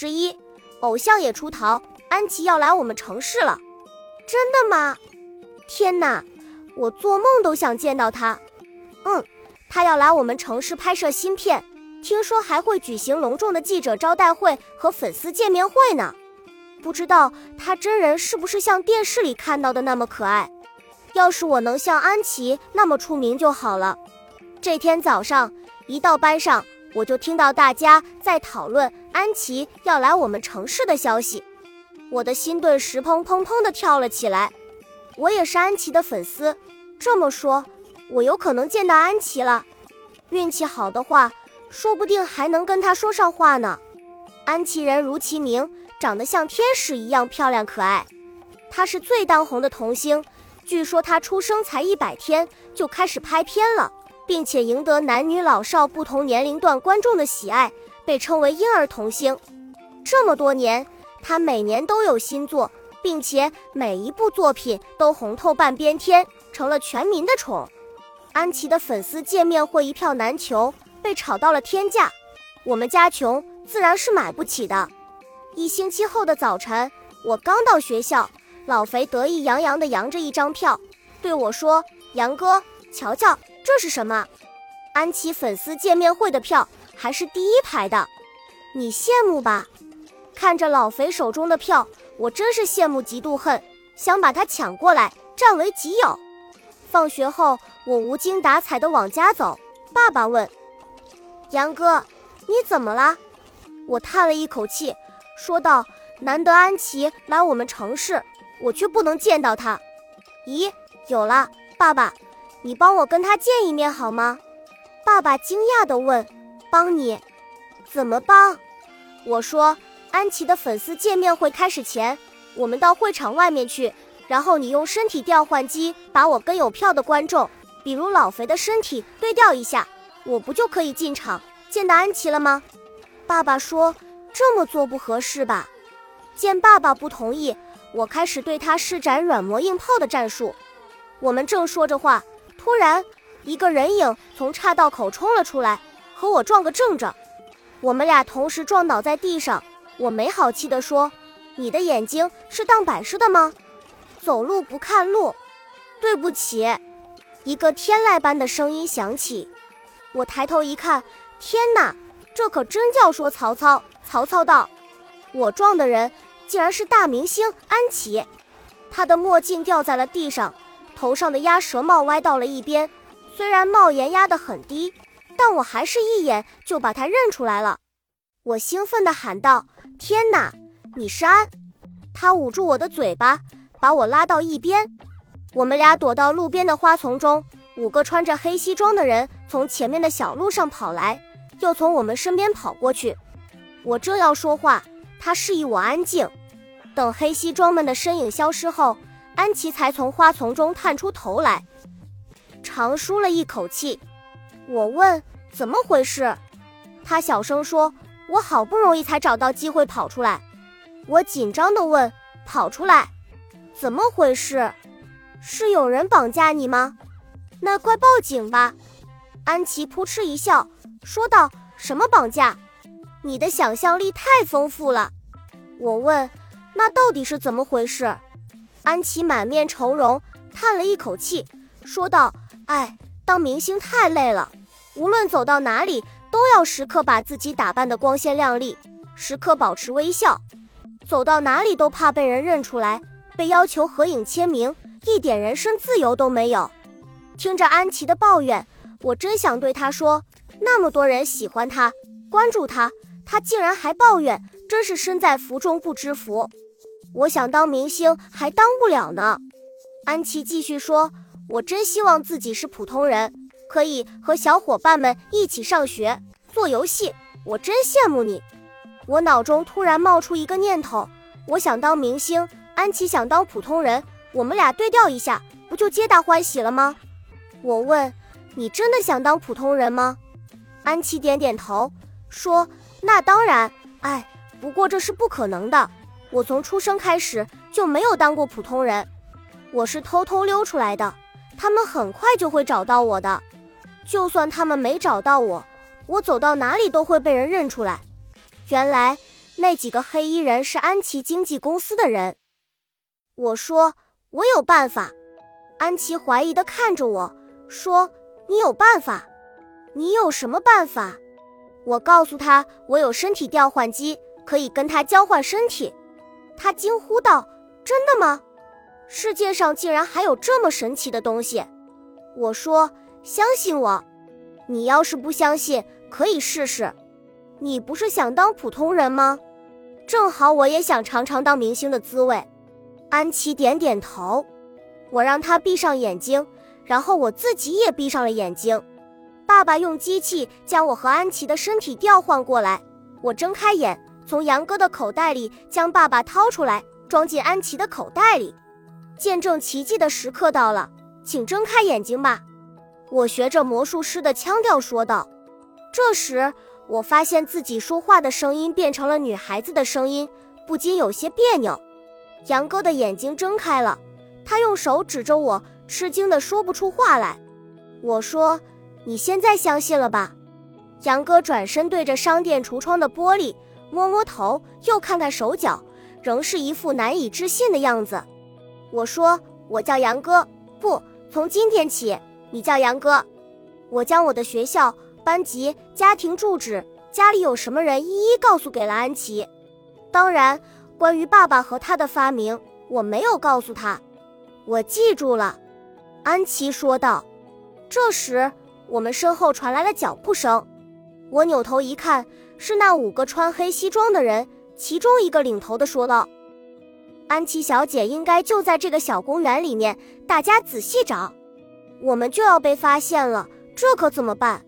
十一，偶像也出逃，安琪要来我们城市了，真的吗？天哪，我做梦都想见到他。嗯，他要来我们城市拍摄新片，听说还会举行隆重的记者招待会和粉丝见面会呢。不知道他真人是不是像电视里看到的那么可爱？要是我能像安琪那么出名就好了。这天早上一到班上。我就听到大家在讨论安琪要来我们城市的消息，我的心顿时砰砰砰地跳了起来。我也是安琪的粉丝，这么说，我有可能见到安琪了。运气好的话，说不定还能跟她说上话呢。安琪人如其名，长得像天使一样漂亮可爱。她是最当红的童星，据说她出生才一百天就开始拍片了。并且赢得男女老少不同年龄段观众的喜爱，被称为婴儿童星。这么多年，他每年都有新作，并且每一部作品都红透半边天，成了全民的宠。安琪的粉丝见面会一票难求，被炒到了天价。我们家穷，自然是买不起的。一星期后的早晨，我刚到学校，老肥得意洋洋地扬着一张票，对我说：“杨哥，瞧瞧。”这是什么？安琪粉丝见面会的票还是第一排的，你羡慕吧？看着老肥手中的票，我真是羡慕嫉妒恨，想把它抢过来占为己有。放学后，我无精打采地往家走。爸爸问：“杨哥，你怎么了？”我叹了一口气，说道：“难得安琪来我们城市，我却不能见到她。”咦，有了，爸爸。你帮我跟他见一面好吗？爸爸惊讶地问：“帮你？怎么帮？”我说：“安琪的粉丝见面会开始前，我们到会场外面去，然后你用身体调换机把我跟有票的观众，比如老肥的身体对调一下，我不就可以进场见到安琪了吗？”爸爸说：“这么做不合适吧？”见爸爸不同意，我开始对他施展软磨硬泡的战术。我们正说着话。突然，一个人影从岔道口冲了出来，和我撞个正着。我们俩同时撞倒在地上。我没好气地说：“你的眼睛是当摆设的吗？走路不看路。”对不起。一个天籁般的声音响起。我抬头一看，天哪，这可真叫说曹操。曹操道：“我撞的人竟然是大明星安琪。”他的墨镜掉在了地上。头上的鸭舌帽歪到了一边，虽然帽檐压得很低，但我还是一眼就把他认出来了。我兴奋地喊道：“天哪，你是安！”他捂住我的嘴巴，把我拉到一边。我们俩躲到路边的花丛中。五个穿着黑西装的人从前面的小路上跑来，又从我们身边跑过去。我正要说话，他示意我安静。等黑西装们的身影消失后。安琪才从花丛中探出头来，长舒了一口气。我问：“怎么回事？”他小声说：“我好不容易才找到机会跑出来。”我紧张地问：“跑出来？怎么回事？是有人绑架你吗？那快报警吧！”安琪扑哧一笑，说道：“什么绑架？你的想象力太丰富了。”我问：“那到底是怎么回事？”安琪满面愁容，叹了一口气，说道：“哎，当明星太累了，无论走到哪里，都要时刻把自己打扮得光鲜亮丽，时刻保持微笑，走到哪里都怕被人认出来，被要求合影签名，一点人身自由都没有。”听着安琪的抱怨，我真想对她说：“那么多人喜欢她，关注她，她竟然还抱怨，真是身在福中不知福。”我想当明星，还当不了呢。安琪继续说：“我真希望自己是普通人，可以和小伙伴们一起上学、做游戏。我真羡慕你。”我脑中突然冒出一个念头：我想当明星，安琪想当普通人，我们俩对调一下，不就皆大欢喜了吗？我问：“你真的想当普通人吗？”安琪点点头，说：“那当然。哎，不过这是不可能的。”我从出生开始就没有当过普通人，我是偷偷溜出来的，他们很快就会找到我的。就算他们没找到我，我走到哪里都会被人认出来。原来那几个黑衣人是安琪经纪公司的人。我说我有办法。安琪怀疑的看着我说：“你有办法？你有什么办法？”我告诉他我有身体调换机，可以跟他交换身体。他惊呼道：“真的吗？世界上竟然还有这么神奇的东西！”我说：“相信我。你要是不相信，可以试试。你不是想当普通人吗？正好我也想尝尝当明星的滋味。”安琪点点头。我让他闭上眼睛，然后我自己也闭上了眼睛。爸爸用机器将我和安琪的身体调换过来。我睁开眼，从杨哥的口袋里将爸爸掏出来，装进安琪的口袋里。见证奇迹的时刻到了，请睁开眼睛吧。我学着魔术师的腔调说道。这时，我发现自己说话的声音变成了女孩子的声音，不禁有些别扭。杨哥的眼睛睁开了。他用手指着我，吃惊的说不出话来。我说：“你现在相信了吧？”杨哥转身对着商店橱窗的玻璃摸摸头，又看看手脚，仍是一副难以置信的样子。我说：“我叫杨哥，不，从今天起你叫杨哥。”我将我的学校、班级、家庭住址、家里有什么人一一告诉给了安琪。当然，关于爸爸和他的发明，我没有告诉他。我记住了，安琪说道。这时，我们身后传来了脚步声。我扭头一看，是那五个穿黑西装的人。其中一个领头的说道：“安琪小姐应该就在这个小公园里面，大家仔细找，我们就要被发现了，这可怎么办？”